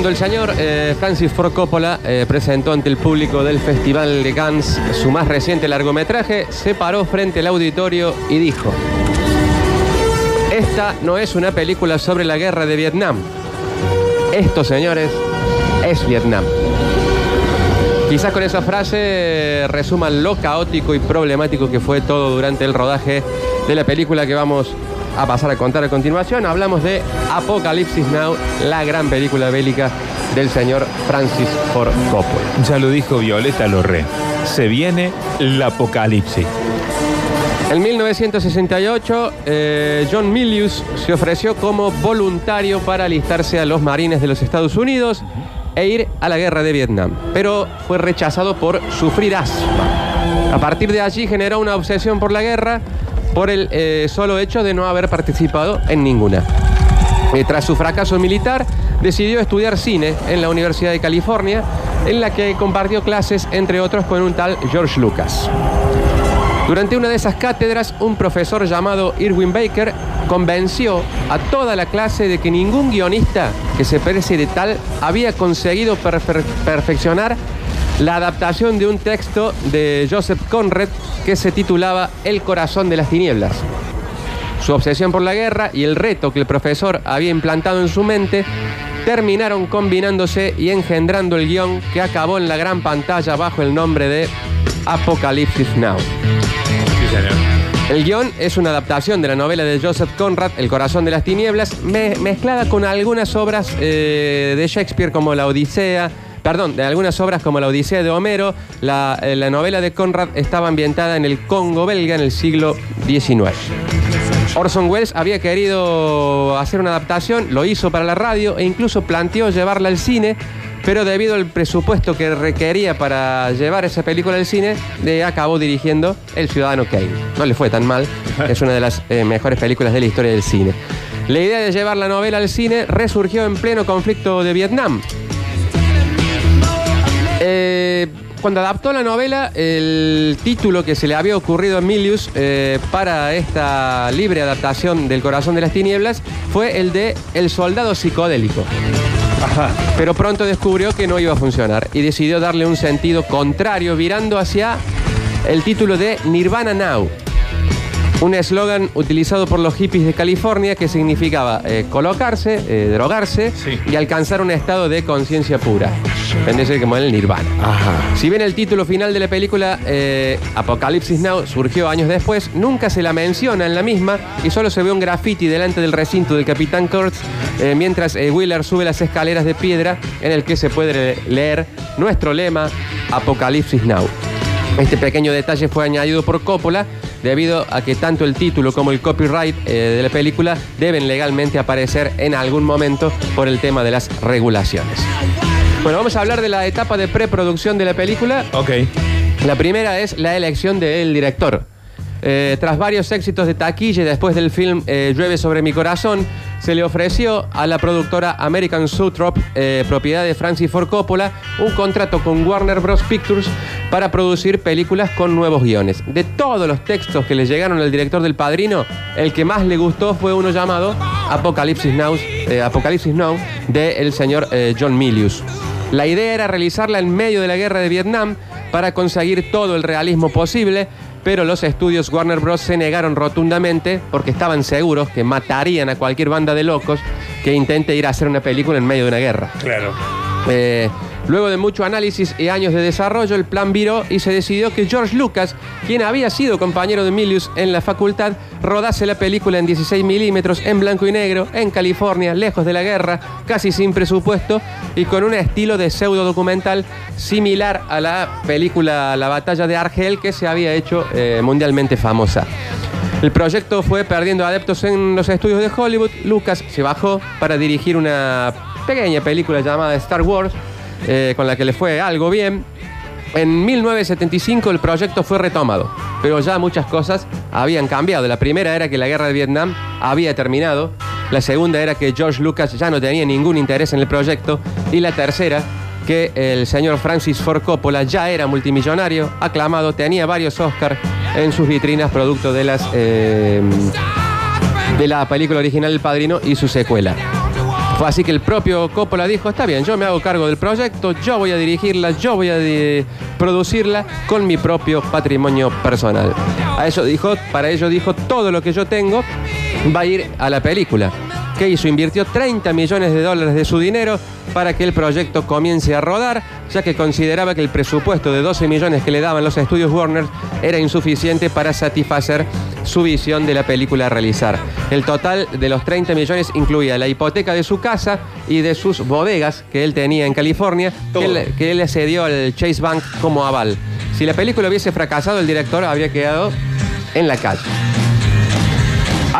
Cuando el señor eh, Francis Ford Coppola eh, presentó ante el público del Festival de Cannes su más reciente largometraje, se paró frente al auditorio y dijo, esta no es una película sobre la guerra de Vietnam. Esto, señores, es Vietnam. Quizás con esa frase eh, resuman lo caótico y problemático que fue todo durante el rodaje de la película que vamos a pasar a contar a continuación. Hablamos de Apocalipsis Now, la gran película bélica del señor Francis Ford Coppola. Ya lo dijo Violeta Lorre. Se viene el apocalipsis. En 1968, eh, John Milius se ofreció como voluntario para alistarse a los marines de los Estados Unidos e ir a la guerra de Vietnam, pero fue rechazado por sufrir asma. A partir de allí generó una obsesión por la guerra por el eh, solo hecho de no haber participado en ninguna. Eh, tras su fracaso militar, decidió estudiar cine en la Universidad de California, en la que compartió clases, entre otros, con un tal George Lucas. Durante una de esas cátedras, un profesor llamado Irwin Baker convenció a toda la clase de que ningún guionista que se parece de tal había conseguido perfe- perfeccionar la adaptación de un texto de Joseph Conrad que se titulaba El corazón de las tinieblas. Su obsesión por la guerra y el reto que el profesor había implantado en su mente terminaron combinándose y engendrando el guion que acabó en la gran pantalla bajo el nombre de Apocalipsis Now. El guion es una adaptación de la novela de Joseph Conrad, El corazón de las tinieblas, me- mezclada con algunas obras eh, de Shakespeare como La Odisea, perdón, de algunas obras como La Odisea de Homero. La, eh, la novela de Conrad estaba ambientada en el Congo belga en el siglo XIX. Orson Welles había querido hacer una adaptación, lo hizo para la radio e incluso planteó llevarla al cine, pero debido al presupuesto que requería para llevar esa película al cine, acabó dirigiendo El Ciudadano Kane. No le fue tan mal, es una de las eh, mejores películas de la historia del cine. La idea de llevar la novela al cine resurgió en pleno conflicto de Vietnam. Eh, cuando adaptó la novela, el título que se le había ocurrido a Milius eh, para esta libre adaptación del Corazón de las Tinieblas fue el de El Soldado Psicodélico. Pero pronto descubrió que no iba a funcionar y decidió darle un sentido contrario, virando hacia el título de Nirvana Now. Un eslogan utilizado por los hippies de California que significaba eh, colocarse, eh, drogarse Sí. y alcanzar un estado de conciencia pura. Vendría como el Nirvana. Ajá. Si bien el título final de la película eh, Apocalipsis Now surgió años después, nunca se la menciona en la misma y solo se ve un graffiti delante del recinto del Capitán Kurtz eh, mientras eh, Wheeler sube las escaleras de piedra en el que se puede le- leer nuestro lema Apocalipsis Now. Este pequeño detalle fue añadido por Coppola debido a que tanto el título como el copyright eh, de la película deben legalmente aparecer en algún momento por el tema de las regulaciones. Bueno, vamos a hablar de la etapa de preproducción de la película. Ok. La primera es la elección del director. Eh, tras varios éxitos de taquilla después del film eh, Llueve sobre mi corazón, se le ofreció a la productora American Soutrop, eh, propiedad de Francis Ford Coppola, un contrato con Warner Bros. Pictures para producir películas con nuevos guiones. De todos los textos que le llegaron al director del Padrino, el que más le gustó fue uno llamado Apocalipsis Now, eh, Apocalipsis Now de el señor John Milius. La idea era realizarla en medio de la guerra de Vietnam para conseguir todo el realismo posible, pero los estudios Warner Bros. se negaron rotundamente porque estaban seguros que matarían a cualquier banda de locos que intente ir a hacer una película en medio de una guerra. Claro. Eh, luego de mucho análisis y años de desarrollo, el plan viró y se decidió que George Lucas, quien había sido compañero de Milius en la facultad, rodase la película en 16 milímetros, en blanco y negro, en California, lejos de la guerra, casi sin presupuesto y con un estilo de pseudo documental similar a la película La batalla de Argel que se había hecho eh, mundialmente famosa. El proyecto fue perdiendo adeptos en los estudios de Hollywood. Lucas se bajó para dirigir una pequeña película llamada Star Wars, eh, con la que le fue algo bien. En 1975 el proyecto fue retomado, pero ya muchas cosas habían cambiado. La primera era que la guerra de Vietnam había terminado, la segunda era que George Lucas ya no tenía ningún interés en el proyecto y la tercera que el señor Francis Ford Coppola ya era multimillonario, aclamado, tenía varios Oscars en sus vitrinas producto de las eh, de la película original El Padrino y su secuela. Fue así que el propio Coppola dijo, está bien, yo me hago cargo del proyecto, yo voy a dirigirla, yo voy a producirla con mi propio patrimonio personal. A eso dijo, para ello dijo, todo lo que yo tengo va a ir a la película. ¿Qué hizo? Invirtió 30 millones de dólares de su dinero para que el proyecto comience a rodar, ya que consideraba que el presupuesto de 12 millones que le daban los estudios Warner era insuficiente para satisfacer su visión de la película a realizar. El total de los 30 millones incluía la hipoteca de su casa y de sus bodegas que él tenía en California, que él, que él cedió al Chase Bank como aval. Si la película hubiese fracasado, el director habría quedado en la calle.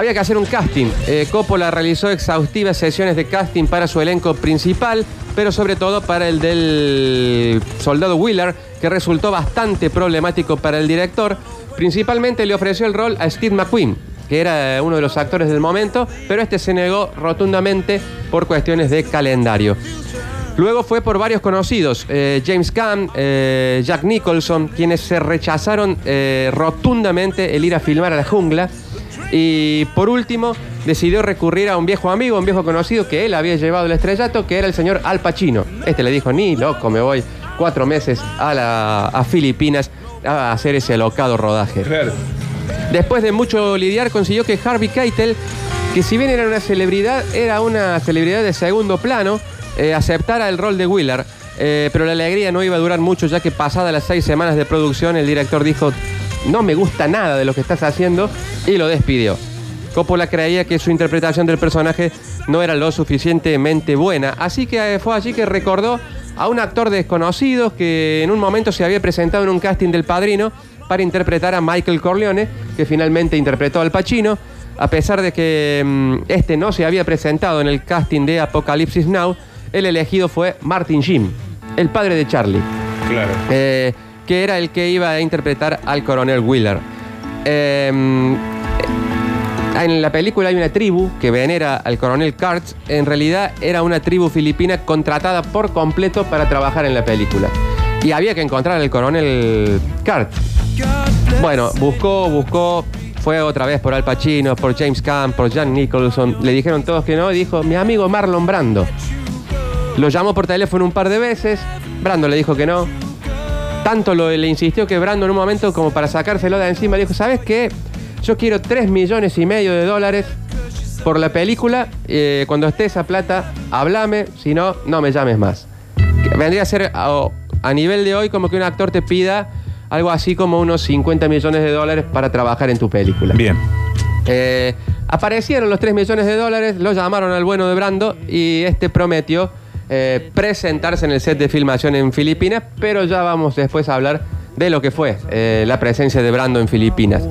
Había que hacer un casting. Eh, Coppola realizó exhaustivas sesiones de casting para su elenco principal, pero sobre todo para el del soldado Wheeler, que resultó bastante problemático para el director. Principalmente le ofreció el rol a Steve McQueen, que era uno de los actores del momento, pero este se negó rotundamente por cuestiones de calendario. Luego fue por varios conocidos, eh, James Caan, eh, Jack Nicholson, quienes se rechazaron eh, rotundamente el ir a filmar a la jungla. Y por último, decidió recurrir a un viejo amigo, un viejo conocido que él había llevado el estrellato, que era el señor Al Pacino. Este le dijo, ni loco, me voy cuatro meses a, la- a Filipinas a hacer ese locado rodaje. Claro. Después de mucho lidiar, consiguió que Harvey Keitel, que si bien era una celebridad, era una celebridad de segundo plano, eh, aceptara el rol de Wheeler. Eh, pero la alegría no iba a durar mucho, ya que pasadas las seis semanas de producción, el director dijo: No me gusta nada de lo que estás haciendo, y lo despidió. Coppola creía que su interpretación del personaje no era lo suficientemente buena, así que eh, fue allí que recordó a un actor desconocido que en un momento se había presentado en un casting del Padrino para interpretar a Michael Corleone, que finalmente interpretó al Pacino, a pesar de que mm, este no se había presentado en el casting de Apocalipsis Now, el elegido fue Martin Sheen, el padre de Charlie Claro. eh, que era el que iba a interpretar al coronel Wheeler. Eh, en la película hay una tribu que venera al coronel Kurtz. En realidad era una tribu filipina contratada por completo para trabajar en la película. Y había que encontrar al coronel Kurtz. Bueno, buscó, buscó, fue otra vez por Al Pacino, por James Caan, por Jack Nicholson. Le dijeron todos que no. Dijo, mi amigo Marlon Brando. Lo llamó por teléfono un par de veces. Brando le dijo que no. Tanto lo, le insistió que Brando en un momento, como para sacárselo de encima, dijo: ¿Sabes qué? Yo quiero 3 millones y medio de dólares por la película. eh, cuando esté esa plata, háblame. Si no, no me llames más. Que vendría a ser a, a nivel de hoy como que un actor te pida algo así como unos 50 millones de dólares para trabajar en tu película. Bien. Eh, aparecieron los 3 millones de dólares, lo llamaron al bueno de Brando y este prometió eh, presentarse en el set de filmación en Filipinas, pero ya vamos después a hablar de lo que fue eh, la presencia de Brando en Filipinas.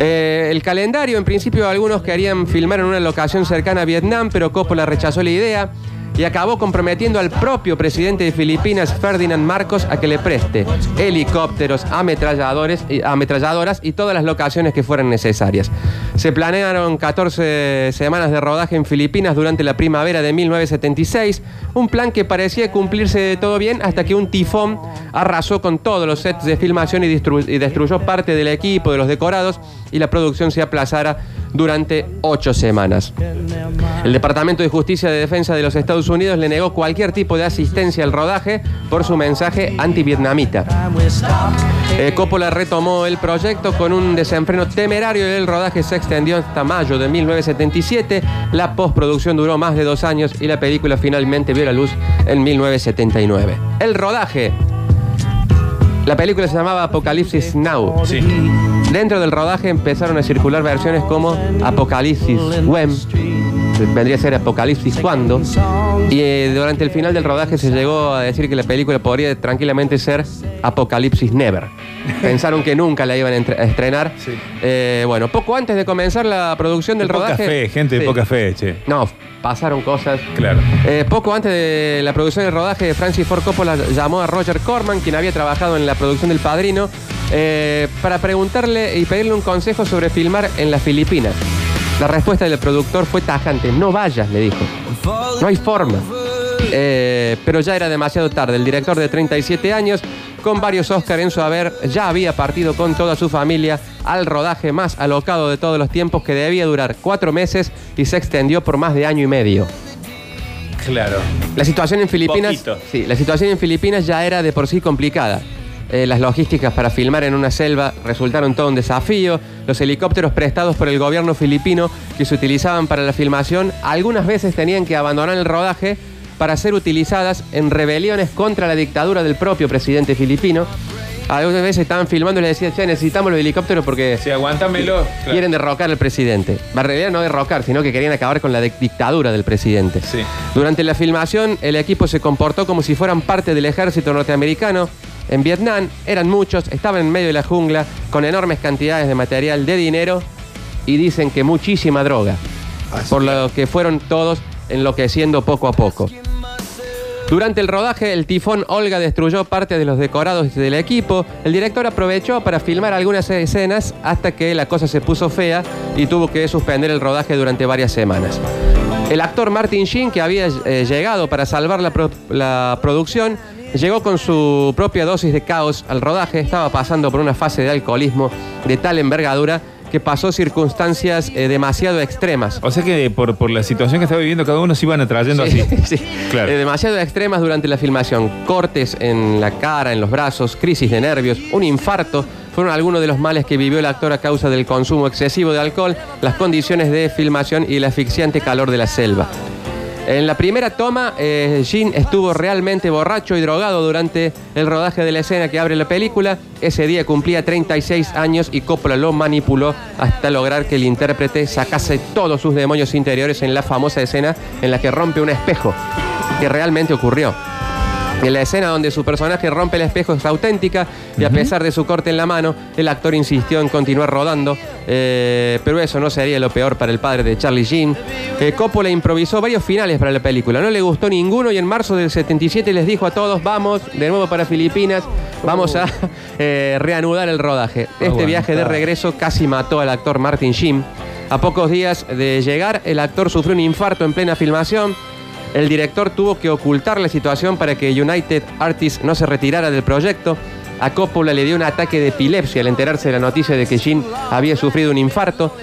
Eh, el calendario, en principio, algunos querían filmar en una locación cercana a Vietnam, pero Coppola rechazó la idea y acabó comprometiendo al propio presidente de Filipinas, Ferdinand Marcos, a que le preste helicópteros, ametralladores, ametralladoras y todas las locaciones que fueran necesarias. Se planearon 14 semanas de rodaje en Filipinas durante la primavera de 1976, un plan que parecía cumplirse todo bien hasta que un tifón arrasó con todos los sets de filmación y destruyó parte del equipo, de los decorados, y la producción se aplazara durante ocho semanas. El Departamento de Justicia de Defensa de los Estados Unidos le negó cualquier tipo de asistencia al rodaje por su mensaje antivietnamita. Eh, Coppola retomó el proyecto con un desenfreno temerario y el rodaje se extendió hasta mayo de 1977. La postproducción duró más de dos años y la película finalmente vio la luz en 1979. El rodaje. La película se llamaba Apocalipsis Now. Sí. Dentro del rodaje empezaron a circular versiones como Apocalipsis When, que vendría a ser Apocalipsis Cuando, y eh, durante el final del rodaje se llegó a decir que la película podría tranquilamente ser Apocalipsis Never. Pensaron que nunca la iban a estrenar. Sí. Eh, bueno, poco antes de comenzar la producción del De poca rodaje. fe, gente de Sí. poca fe, che. No, pasaron cosas. Claro. Eh, poco antes de la producción del rodaje, Francis Ford Coppola llamó a Roger Corman, quien había trabajado en la producción del Padrino, eh, para preguntarle y pedirle un consejo sobre filmar en las Filipinas. La respuesta del productor fue tajante: No vayas, le dijo. No hay forma. Eh, pero ya era demasiado tarde. El director de 37 años, con varios Oscars en su haber, ya había partido con toda su familia al rodaje más alocado de todos los tiempos que debía durar cuatro meses y se extendió por más de año y medio. Claro. La situación en Filipinas, Poquito. sí, la situación en Filipinas ya era de por sí complicada. Eh, las logísticas para filmar en una selva resultaron todo un desafío. Los helicópteros prestados por el gobierno filipino que se utilizaban para la filmación algunas veces tenían que abandonar el rodaje para ser utilizadas en rebeliones contra la dictadura del propio presidente filipino. Algunas veces estaban filmando y le decían, che, necesitamos los helicópteros porque Sí, aguántamelo. Claro. quieren derrocar al presidente. En realidad no derrocar, sino que querían acabar con la dic- dictadura del presidente. Sí. Durante la filmación, el equipo se comportó como si fueran parte del ejército norteamericano. En Vietnam eran muchos, estaban en medio de la jungla con enormes cantidades de material, de dinero y dicen que muchísima droga. Por lo que fueron todos enloqueciendo poco a poco. Durante el rodaje, el tifón Olga destruyó parte de los decorados del equipo. El director aprovechó para filmar algunas escenas hasta que la cosa se puso fea y tuvo que suspender el rodaje durante varias semanas. El actor Martin Sheen, que había eh, llegado para salvar la, pro- la producción, llegó con su propia dosis de caos al rodaje. Estaba pasando por una fase de alcoholismo de tal envergadura que pasó circunstancias eh, demasiado extremas. O sea que por, por la situación que estaba viviendo cada uno se iban atrayendo Sí, así. sí. Claro. Eh, demasiado extremas durante la filmación. Cortes en la cara, en los brazos, crisis de nervios, un infarto. Fueron algunos de los males que vivió el actor a causa del consumo excesivo de alcohol, las condiciones de filmación y el asfixiante calor de la selva. En la primera toma, eh, estuvo realmente borracho y drogado durante el rodaje de la escena que abre la película. Ese día cumplía 36 años y Coppola lo manipuló hasta lograr que el intérprete sacase todos sus demonios interiores en la famosa escena en la que rompe un espejo, que realmente ocurrió. En la escena donde su personaje rompe el espejo es auténtica y a pesar de su corte en la mano, el actor insistió en continuar rodando, eh, pero eso no sería lo peor para el padre de Charlie Sheen. Eh, Coppola improvisó varios finales para la película, no le gustó ninguno y en marzo del 77 les dijo a todos, vamos de nuevo para Filipinas, vamos a eh, reanudar el rodaje. Este viaje de regreso casi mató al actor Martin Sheen. A pocos días de llegar, el actor sufrió un infarto en plena filmación. El director tuvo que ocultar la situación para que United Artists no se retirara del proyecto. A Coppola le dio un ataque de epilepsia al enterarse de la noticia de que Jean había sufrido un infarto.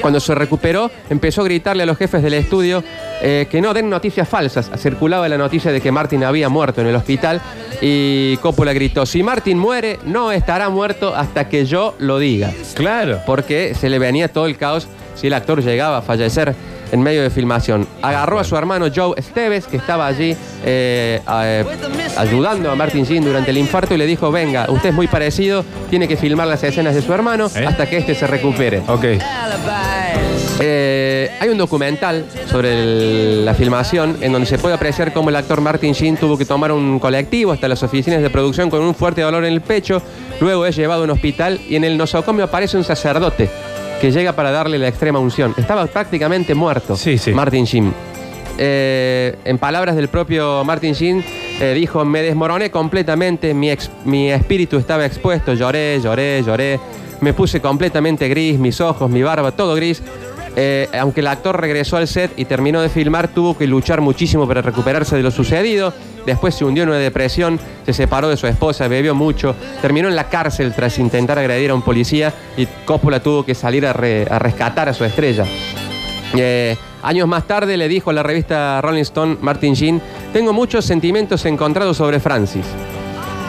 Cuando se recuperó, empezó a gritarle a los jefes del estudio eh, que no den noticias falsas. Circulaba la noticia de que Martin había muerto en el hospital y Coppola gritó, si Martin muere, no estará muerto hasta que yo lo diga Claro. porque se le venía todo el caos si el actor llegaba a fallecer en medio de filmación. Agarró a su hermano Joe Esteves, que estaba allí eh, eh, ayudando a Martin Sheen durante el infarto, y le dijo, venga, usted es muy parecido, tiene que filmar las escenas de su hermano ¿Eh? hasta que éste se recupere. Ok. Hay un documental sobre el- la filmación en donde se puede apreciar cómo el actor Martin Sheen tuvo que tomar un colectivo hasta las oficinas de producción con un fuerte dolor en el pecho. Luego es llevado a un hospital y en el nosocomio aparece un sacerdote que llega para darle la extrema unción. Estaba prácticamente muerto Sí, sí. Martin Sheen. Eh, en palabras del propio Martin Sheen, eh, dijo, me desmoroné completamente, mi, ex- mi espíritu estaba expuesto, lloré, lloré, lloré, me puse completamente gris, mis ojos, mi barba, todo gris. Eh, aunque el actor regresó al set y terminó de filmar, tuvo que luchar muchísimo para recuperarse de lo sucedido. Después se hundió en una depresión, se separó de su esposa, bebió mucho, terminó en la cárcel tras intentar agredir a un policía y Coppola tuvo que salir a, re- a rescatar a su estrella. Eh, años más tarde le dijo a la revista Rolling Stone Martin Sheen, tengo muchos sentimientos encontrados sobre Francis.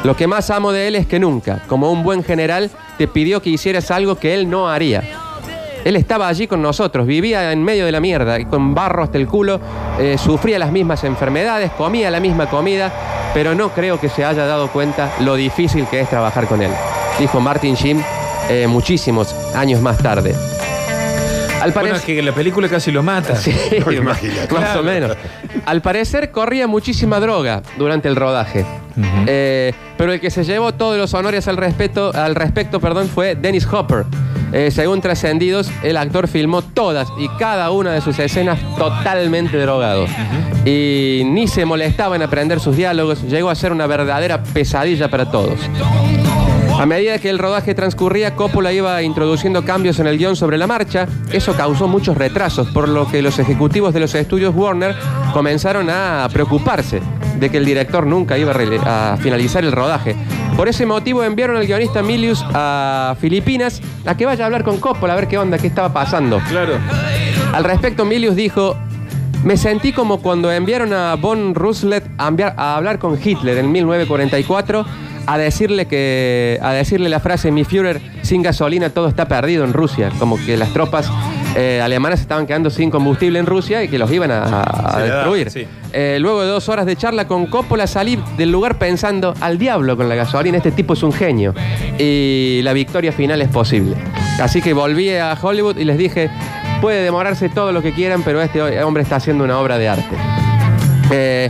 Lo que más amo de él es que nunca, como un buen general, te pidió que hicieras algo que él no haría. Él estaba allí con nosotros, vivía en medio de la mierda, y con barro hasta el culo, eh, sufría las mismas enfermedades, comía la misma comida, pero no creo que se haya dado cuenta lo difícil que es trabajar con él, dijo Martin Sheen eh, muchísimos años más tarde. Al Bueno, parecer... es que la película casi lo mata. Sí, No, más, imagínate. más Claro. o menos. Al parecer corría muchísima droga durante el rodaje. Eh, pero el que se llevó todos los honores al, respeto, al respecto perdón, fue Dennis Hopper. Eh, según trascendidos, el actor filmó todas y cada una de sus escenas totalmente drogado. Y ni se molestaba en aprender sus diálogos, llegó a ser una verdadera pesadilla para todos. A medida que el rodaje transcurría, Coppola iba introduciendo cambios en el guion sobre la marcha. Eso causó muchos retrasos, por lo que los ejecutivos de los estudios Warner comenzaron a preocuparse de que el director nunca iba a, finalizar el rodaje. Por ese motivo enviaron al guionista Milius a Filipinas a que vaya a hablar con Coppola a ver qué onda, qué estaba pasando. Claro. Al respecto, Milius dijo, Me sentí como cuando enviaron a Von Roosevelt a, a hablar con Hitler en 1944 a decirle que a decirle la frase mi Führer sin gasolina todo está perdido en Rusia, como que las tropas eh, alemanas estaban quedando sin combustible en Rusia y que los iban a, destruir. sí. Eh, luego de dos horas de charla con Coppola salí del lugar pensando al diablo con la gasolina, este tipo es un genio y la victoria final es posible. Así que volví a Hollywood y les dije, puede demorarse todo lo que quieran, pero este hombre está haciendo una obra de arte. Eh,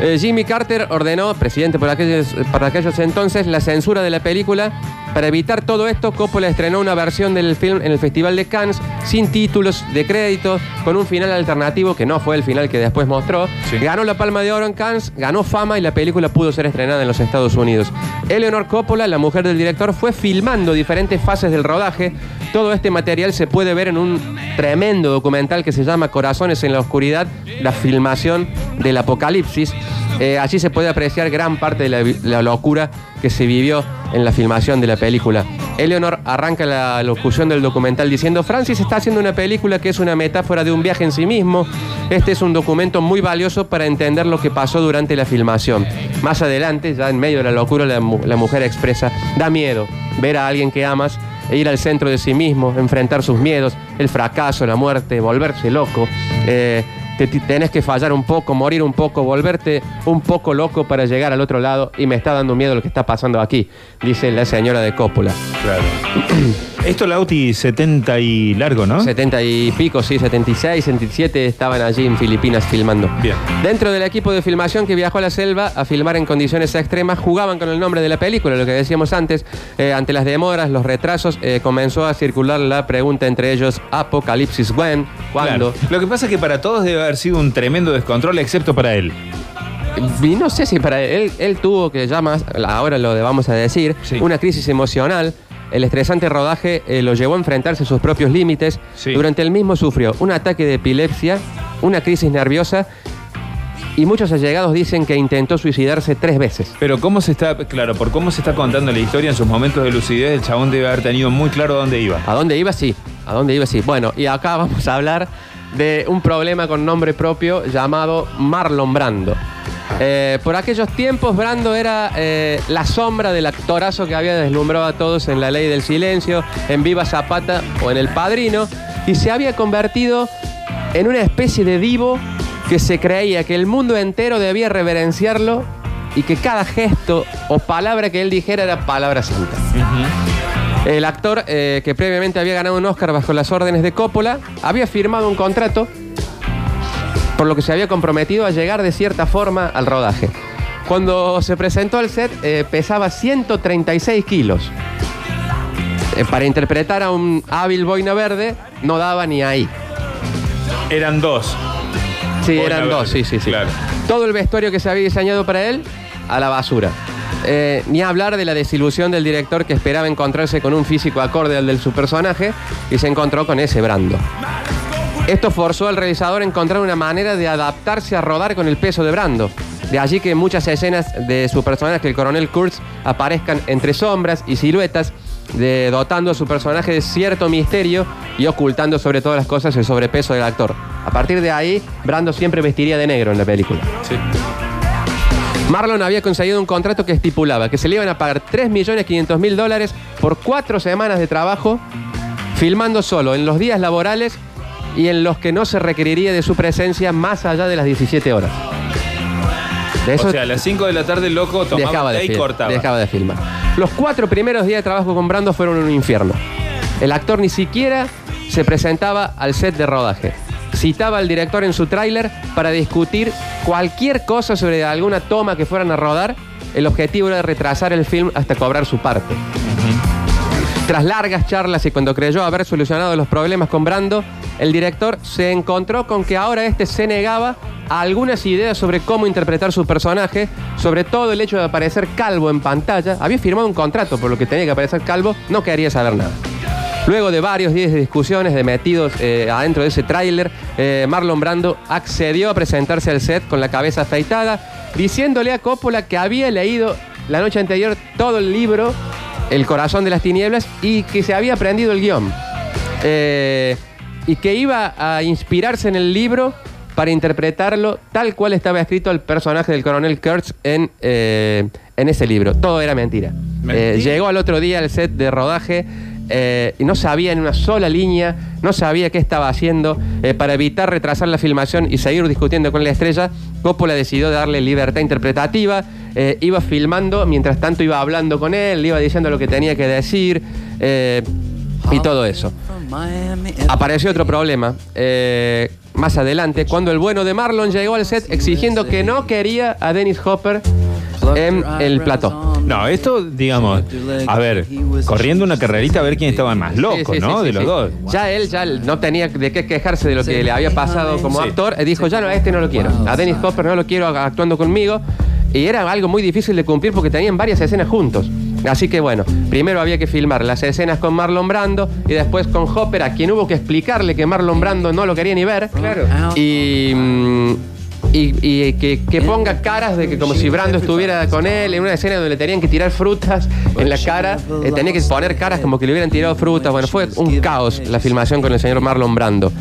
eh, Jimmy Carter ordenó, presidente por aquellos, por aquellos entonces, la censura de la película. Para evitar todo esto, Coppola estrenó una versión del film en el Festival de Cannes, sin títulos de crédito, con un final alternativo que no fue el final que después mostró. Sí. Ganó la Palma de Oro en Cannes, ganó fama y la película pudo ser estrenada en los Estados Unidos. Eleanor Coppola, la mujer del director, fue filmando diferentes fases del rodaje. Todo este material se puede ver en un tremendo documental que se llama Corazones en la Oscuridad, la filmación del apocalipsis. Eh, allí se puede apreciar gran parte de la, locura que se vivió en la filmación de la película. Eleanor arranca la locución del documental diciendo, Francis está haciendo una película que es una metáfora de un viaje en sí mismo. Este es un documento muy valioso para entender lo que pasó durante la filmación. Más adelante, ya en medio de la locura, la mujer expresa, da miedo ver a alguien que amas e ir al centro de sí mismo, enfrentar sus miedos, el fracaso, la muerte, volverse loco. Eh, te, te- tenés que fallar un poco, morir un poco, volverte un poco loco para llegar al otro lado y me está dando miedo lo que está pasando aquí, dice la señora de Coppola. Claro. Esto Lauti 70 y largo, ¿no? 70 y pico, sí, 76, 77 estaban allí en Filipinas filmando. Bien. Dentro del equipo de filmación que viajó a la selva a filmar en condiciones extremas, jugaban con el nombre de la película, lo que decíamos antes. Eh, ante las demoras, los retrasos, eh, comenzó a circular la pregunta entre ellos, Apocalipsis when, ¿cuándo? Claro. Lo que pasa es que para todos debe haber sido un tremendo descontrol, excepto para él. Y no sé si para él, él tuvo que ya más, ahora lo vamos a decir, Sí. una crisis emocional. El estresante rodaje eh, lo llevó a enfrentarse a sus propios límites. Sí. Durante el mismo sufrió un ataque de epilepsia, una crisis nerviosa y muchos allegados dicen que intentó suicidarse tres veces. Pero cómo se está, claro, por cómo se está contando la historia en sus momentos de lucidez, el chabón debe haber tenido muy claro dónde iba. ¿A dónde iba? Sí. ¿A dónde iba? Sí. Bueno, y acá vamos a hablar de un problema con nombre propio llamado Marlon Brando. Eh, por aquellos tiempos, Brando era eh, la sombra del actorazo que había deslumbrado a todos en La Ley del Silencio, en Viva Zapata o en El Padrino, y se había convertido en una especie de divo que se creía que el mundo entero debía reverenciarlo y que cada gesto o palabra que él dijera era palabra santa. El actor, eh, que previamente había ganado un Oscar bajo las órdenes de Coppola, había firmado un contrato por lo que se había comprometido a llegar de cierta forma al rodaje. Cuando se presentó al set, eh, pesaba 136 kilos. Eh, para interpretar a un hábil boina verde, no daba ni ahí. Eran dos. Sí, Boina eran dos, sí, sí, sí. claro. Todo el vestuario que se había diseñado para él, a la basura. Eh, ni hablar de la desilusión del director que esperaba encontrarse con un físico acorde al de su personaje y se encontró con ese Brando. Esto forzó al realizador a encontrar una manera de adaptarse a rodar con el peso de Brando. De allí que muchas escenas de su personaje, el coronel Kurtz, aparezcan entre sombras y siluetas, dotando a su personaje de cierto misterio y ocultando sobre todas las cosas el sobrepeso del actor. A partir de ahí, Brando siempre vestiría de negro en la película. Sí. Marlon había conseguido un contrato que estipulaba que se le iban a pagar 3.500.000 dólares por cuatro semanas de trabajo, filmando solo en los días laborales y en los que no se requeriría de su presencia más allá de las 17 horas. De eso o sea, a las 5 de la tarde el loco tomaba dejaba de, y cortaba. dejaba de filmar. Los cuatro primeros días de trabajo con Brando fueron un infierno. El actor ni siquiera se presentaba al set de rodaje. Citaba al director en su tráiler para discutir cualquier cosa sobre alguna toma que fueran a rodar. El objetivo era retrasar el film hasta cobrar su parte. Tras largas charlas y cuando creyó haber solucionado los problemas con Brando, el director se encontró con que ahora este se negaba a algunas ideas sobre cómo interpretar su personaje, sobre todo el hecho de aparecer calvo en pantalla. Había firmado un contrato por lo que tenía que aparecer calvo, no quería saber nada. Luego de varios días de discusiones, de metidos eh, adentro de ese tráiler, eh, Marlon Brando accedió a presentarse al set con la cabeza afeitada, diciéndole a Coppola que había leído la noche anterior todo el libro El corazón de las tinieblas y que se había aprendido el guion. Eh, y que iba a inspirarse en el libro para interpretarlo tal cual estaba escrito el personaje del coronel Kurtz en, eh, en ese libro. Todo era mentira. Mentira. Eh, llegó al otro día al set de rodaje eh, y no sabía en una sola línea, no sabía qué estaba haciendo. Eh, para evitar retrasar la filmación y seguir discutiendo con la estrella, Coppola decidió darle libertad interpretativa. eh, iba filmando, mientras tanto iba hablando con él, iba diciendo lo que tenía que decir y todo eso. Apareció otro problema. más adelante, cuando el bueno de Marlon llegó al set exigiendo que no quería a Dennis Hopper en el plató. No, esto, digamos, a ver, corriendo una carrerita a ver quién estaba más loco, Sí, sí, ¿no? sí, de sí, los sí. dos. Ya él ya no tenía de qué quejarse de lo que le había pasado como Sí. actor. Eh, Dijo, ya no, a este no lo quiero. A Dennis Hopper no lo quiero actuando conmigo. Y era algo muy difícil de cumplir porque tenían varias escenas juntos. Así que bueno, primero había que filmar las escenas con Marlon Brando y después con Hopper, a quien hubo que explicarle que Marlon Brando no lo quería ni ver. Claro. Y, mm, y, y que, que ponga caras de que como si Brando estuviera con él en una escena donde le tenían que tirar frutas en la cara, eh, tenía que poner caras como que le hubieran tirado frutas. Bueno, fue un caos la filmación con el señor Marlon Brando.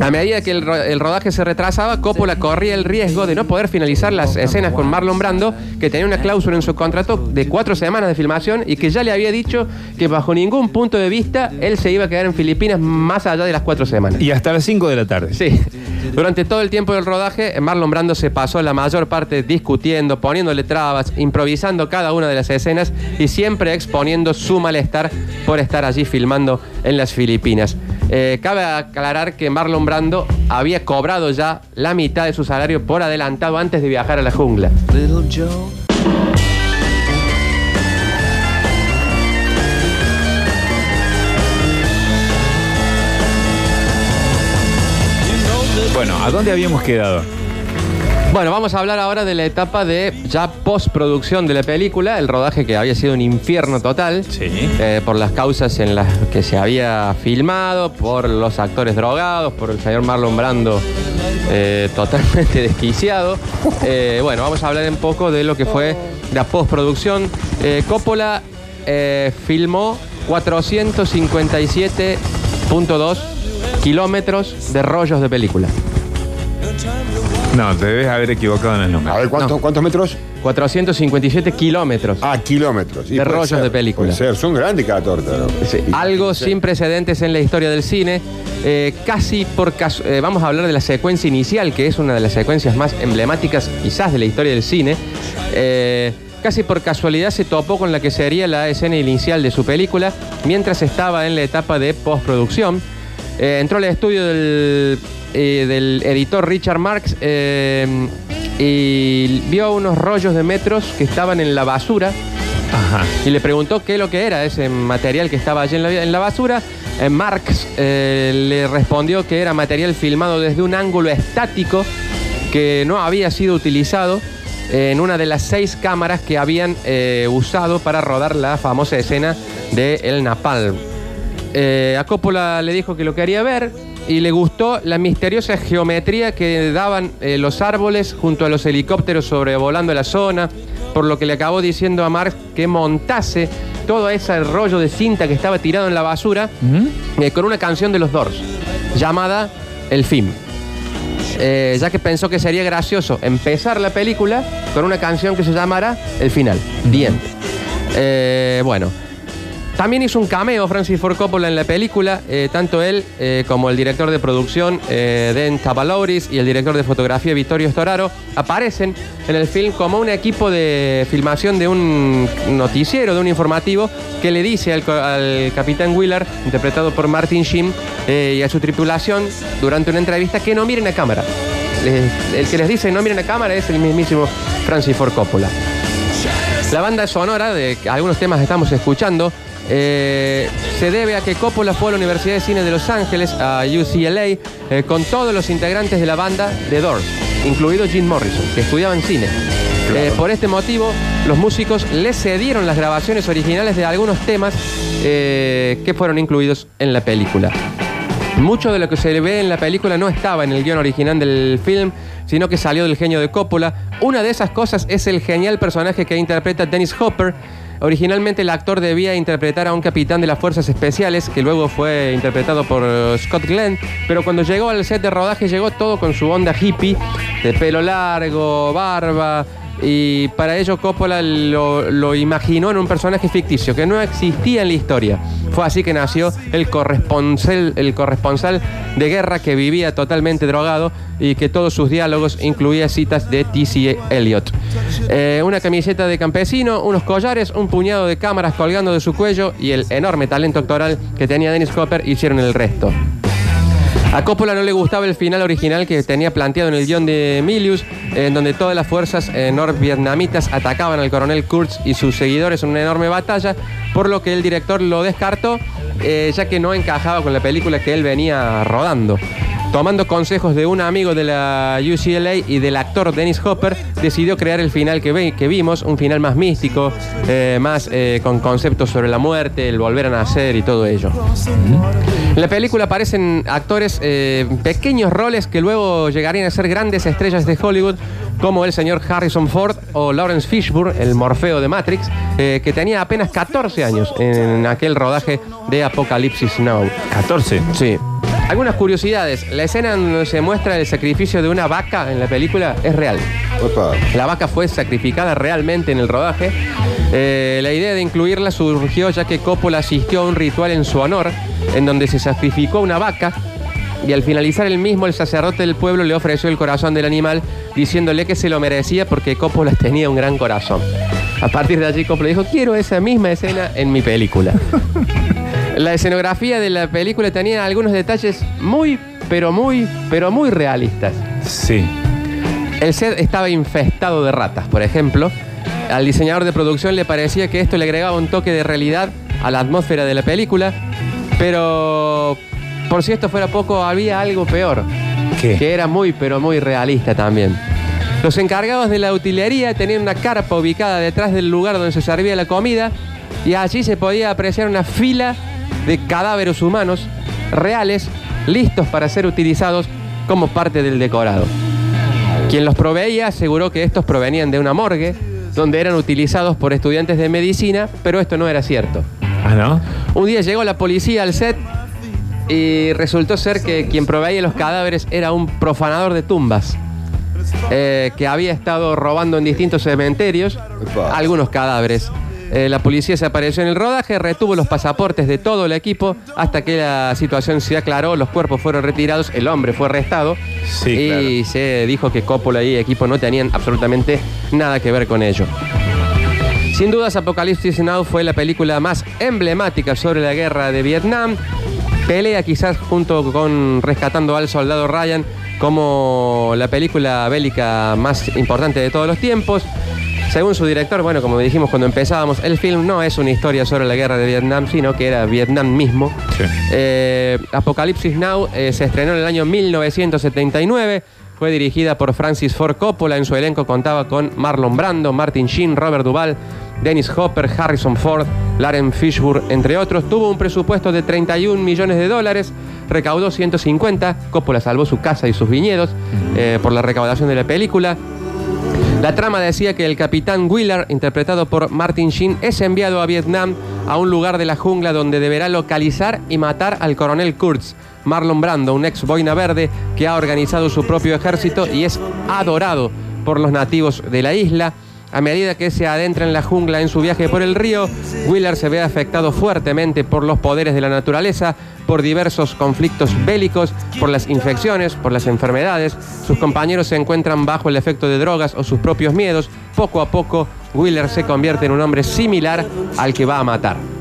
A medida que el, ro- el rodaje se retrasaba, Coppola corría el riesgo de no poder finalizar las escenas con Marlon Brando, que tenía una cláusula en su contrato de cuatro semanas de filmación y que ya le había dicho que bajo ningún punto de vista él se iba a quedar en Filipinas más allá de las cuatro semanas. Y hasta las 5 de la tarde. Sí. Durante todo el tiempo del rodaje, Marlon Brando se pasó la mayor parte discutiendo, poniéndole trabas, improvisando cada una de las escenas y siempre exponiendo su malestar por estar allí filmando en las Filipinas. Eh, cabe aclarar que Marlon Brando había cobrado ya la mitad de su salario por adelantado antes de viajar a la jungla. ¿A dónde habíamos quedado? Bueno, vamos a hablar ahora de la etapa de ya postproducción de la película, el rodaje que había sido un infierno total. Sí. eh, por las causas en las que se había filmado, por los actores drogados, por el señor Marlon Brando eh, totalmente desquiciado. Eh, bueno, vamos a hablar un poco de lo que fue la postproducción. Coppola filmó 457.2 kilómetros de rollos de película. No, te debes haber equivocado en el A número. ver, ¿cuántos, No. ¿cuántos metros? 457 kilómetros. Ah, kilómetros. Y De puede rollos ser, de película. Puede ser, son grandes cada torta. ¿no? Sí, algo sin precedentes en la historia del cine. Eh, casi por caso, eh, vamos a hablar de la secuencia inicial, que es una de las secuencias más emblemáticas quizás de la historia del cine. Eh, casi por casualidad se topó con la que sería la escena inicial de su película mientras estaba en la etapa de postproducción. Eh, entró al estudio del, eh, del editor Richard Marx eh, y vio unos rollos de metros que estaban en la basura Ajá. y le preguntó qué es lo que era ese material que estaba allí en la, en la basura. Eh, Marx eh, le respondió que era material filmado desde un ángulo estático que no había sido utilizado en una de las seis cámaras que habían usado para rodar la famosa escena de El Napalm. A Coppola le dijo que lo quería ver y le gustó la misteriosa geometría que daban eh, los árboles junto a los helicópteros sobrevolando la zona, por lo que le acabó diciendo a Marx que montase todo ese rollo de cinta que estaba tirado en la basura eh, con una canción de los Doors llamada El Film. Eh, ya que pensó que sería gracioso empezar la película con una canción que se llamara El Final. Bien. Eh, bueno. También hizo un cameo Francis Ford Coppola en la película, eh, tanto él eh, como el director de producción eh, Den Tabalouris y el director de fotografía Vittorio Storaro aparecen en el film como un equipo de filmación de un noticiero, de un informativo, que le dice al, capitán Wheeler, interpretado por Martin Sheen, eh, y a su tripulación durante una entrevista que no miren a cámara. El que les dice no miren a cámara es el mismísimo Francis Ford Coppola. La banda sonora de que algunos temas estamos escuchando eh, se debe a que Coppola fue a la Universidad de Cine de Los Ángeles, a UCLA, eh, con todos los integrantes de la banda The Doors, incluido Jim Morrison, que estudiaban cine. Eh, por este motivo, los músicos le cedieron las grabaciones originales de algunos temas que fueron incluidos en la película. Mucho de lo que se ve en la película no estaba en el guion original del film, sino que salió del genio de Coppola. Una de esas cosas es el genial personaje que interpreta Dennis Hopper, Originalmente el actor debía interpretar a un capitán de las fuerzas especiales, que luego fue interpretado por eh, Scott Glenn, pero cuando llegó al set de rodaje llegó todo con su onda hippie, de pelo largo, barba, y para ello Coppola lo, imaginó en un personaje ficticio que no existía en la historia. Fue así que nació el corresponsal, de guerra que vivía totalmente drogado y que todos sus diálogos incluían citas de T.C. Eliot. Eh, una camiseta de campesino, unos collares, un puñado de cámaras colgando de su cuello y el enorme talento actoral que tenía Dennis Hopper hicieron el resto. A Coppola no le gustaba el final original que tenía planteado en el guion de Milius, en donde todas las fuerzas norvietnamitas atacaban al coronel Kurtz y sus seguidores en una enorme batalla, por lo que el director lo descartó, eh, ya que no encajaba con la película que él venía rodando. Tomando consejos de un amigo de la UCLA y del actor Dennis Hopper, decidió crear el final que, ve- que vimos, un final más místico, eh, más eh, con conceptos sobre la muerte, el volver a nacer y todo ello. En la película aparecen actores, eh, pequeños roles que luego llegarían a ser grandes estrellas de Hollywood, como el señor Harrison Ford o Lawrence Fishburne, el Morfeo de Matrix, eh, que tenía apenas 14 años en aquel rodaje de Apocalipsis Now. 14. Sí. Algunas curiosidades. La escena en donde se muestra el sacrificio de una vaca en la película es real. Opa. La vaca fue sacrificada realmente en el rodaje. Eh, la idea de incluirla surgió ya que Coppola asistió a un ritual en su honor, en donde se sacrificó una vaca y al finalizar el mismo, el sacerdote del pueblo le ofreció el corazón del animal, diciéndole que se lo merecía porque Coppola tenía un gran corazón. A partir de allí, Coppola dijo, quiero esa misma escena en mi película. La escenografía de la película tenía algunos detalles muy, pero muy, pero muy realistas. Sí. El set estaba infestado de ratas, por ejemplo. Al diseñador de producción le parecía que esto le agregaba un toque de realidad a la atmósfera de la película, pero por si esto fuera poco, había algo peor, ¿Qué? que era muy, pero muy realista también. Los encargados de la utilería tenían una carpa ubicada detrás del lugar donde se servía la comida y allí se podía apreciar una fila de cadáveres humanos reales listos para ser utilizados como parte del decorado. Quien los proveía aseguró que estos provenían de una morgue donde eran utilizados por estudiantes de medicina, pero esto no era cierto. Ah, ¿no? Un día llegó la policía al set y resultó ser que quien proveía los cadáveres era un profanador de tumbas eh, que había estado robando en distintos cementerios algunos cadáveres. Eh, la policía se apareció en el rodaje, retuvo los pasaportes de todo el equipo hasta que la situación se aclaró, los cuerpos fueron retirados, el hombre fue arrestado Sí, y claro. se dijo que Coppola y equipo no tenían absolutamente nada que ver con ello. Sin dudas, Apocalipsis Now fue la película más emblemática sobre la guerra de Vietnam. Pelea quizás junto con Rescatando al Soldado Ryan como la película bélica más importante de todos los tiempos. Según su director, bueno, como dijimos cuando empezábamos, el film no es una historia sobre la guerra de Vietnam, sino que era Vietnam mismo. Sí. Eh, Apocalipsis Now eh, se estrenó en el año 1979. Fue dirigida por Francis Ford Coppola. En su elenco contaba con Marlon Brando, Martin Sheen, Robert Duvall, Dennis Hopper, Harrison Ford, Laren Fishburne, entre otros. Tuvo un presupuesto de 31 millones de dólares, recaudó 150. Coppola salvó su casa y sus viñedos eh, por la recaudación de la película. La trama decía que el capitán Wheeler, interpretado por Martin Sheen, es enviado a Vietnam a un lugar de la jungla donde deberá localizar y matar al coronel Kurtz, Marlon Brando, un ex boina verde que ha organizado su propio ejército y es adorado por los nativos de la isla. A medida que se adentra en la jungla en su viaje por el río, Wheeler se ve afectado fuertemente por los poderes de la naturaleza, por diversos conflictos bélicos, por las infecciones, por las enfermedades. Sus compañeros se encuentran bajo el efecto de drogas o sus propios miedos. Poco a poco, Wheeler se convierte en un hombre similar al que va a matar.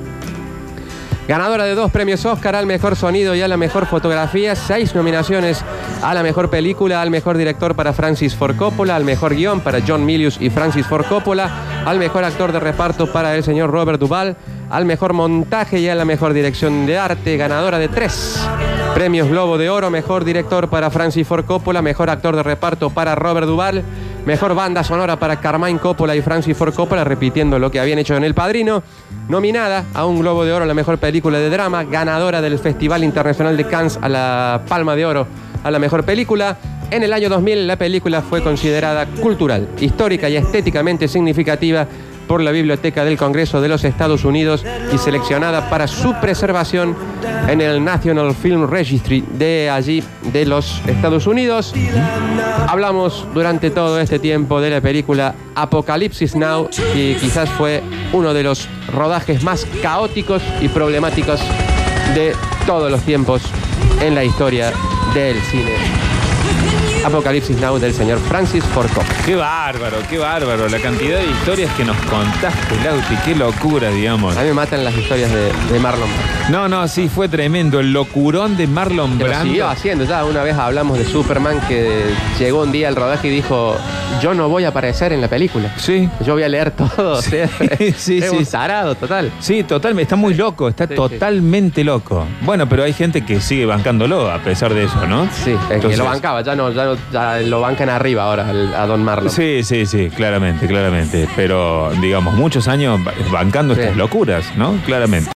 Ganadora de dos premios Oscar al mejor sonido y a la mejor fotografía, seis nominaciones a la mejor película, al mejor director para Francis Ford Coppola, al mejor guion para John Milius y Francis Ford Coppola, al mejor actor de reparto para el señor Robert Duvall, al mejor montaje y a la mejor dirección de arte, ganadora de tres premios Globo de Oro, mejor director para Francis Ford Coppola, mejor actor de reparto para Robert Duvall, mejor banda sonora para Carmine Coppola y Francis Ford Coppola, repitiendo lo que habían hecho en El Padrino, nominada a un Globo de Oro a la mejor película de drama, ganadora del Festival Internacional de Cannes a la Palma de Oro a la mejor película. En el año 2000 la película fue considerada cultural, histórica y estéticamente significativa por la Biblioteca del Congreso de los Estados Unidos y seleccionada para su preservación en el National Film Registry de allí, de los Estados Unidos. Hablamos durante todo este tiempo de la película Apocalipsis Now, que quizás fue uno de los rodajes más caóticos y problemáticos de todos los tiempos en la historia del cine. Apocalipsis Now del señor Francis Ford Coppola. Qué bárbaro, qué bárbaro. La cantidad de historias que nos contaste, Lauti. Qué locura, digamos. A mí me matan las historias de, de Marlon Brando. No, no, sí, fue tremendo. El locurón de Marlon lo Brando. siguió haciendo. Ya una vez hablamos de Superman que llegó un día al rodaje y dijo, yo no voy a aparecer en la película. Sí. Yo voy a leer todo. Sí, sea, sí, es sí. un tarado total. Sí, total, está muy loco, está Sí, sí. totalmente loco. Bueno, pero hay gente que sigue bancándolo a pesar de eso, ¿no? Sí, es que lo bancaba, ya no, ya no- lo bancan arriba ahora al- a Don Marlon. Sí, sí, sí, claramente, claramente. Pero, digamos, muchos años ba- bancando Sí. estas locuras, ¿no? Claramente.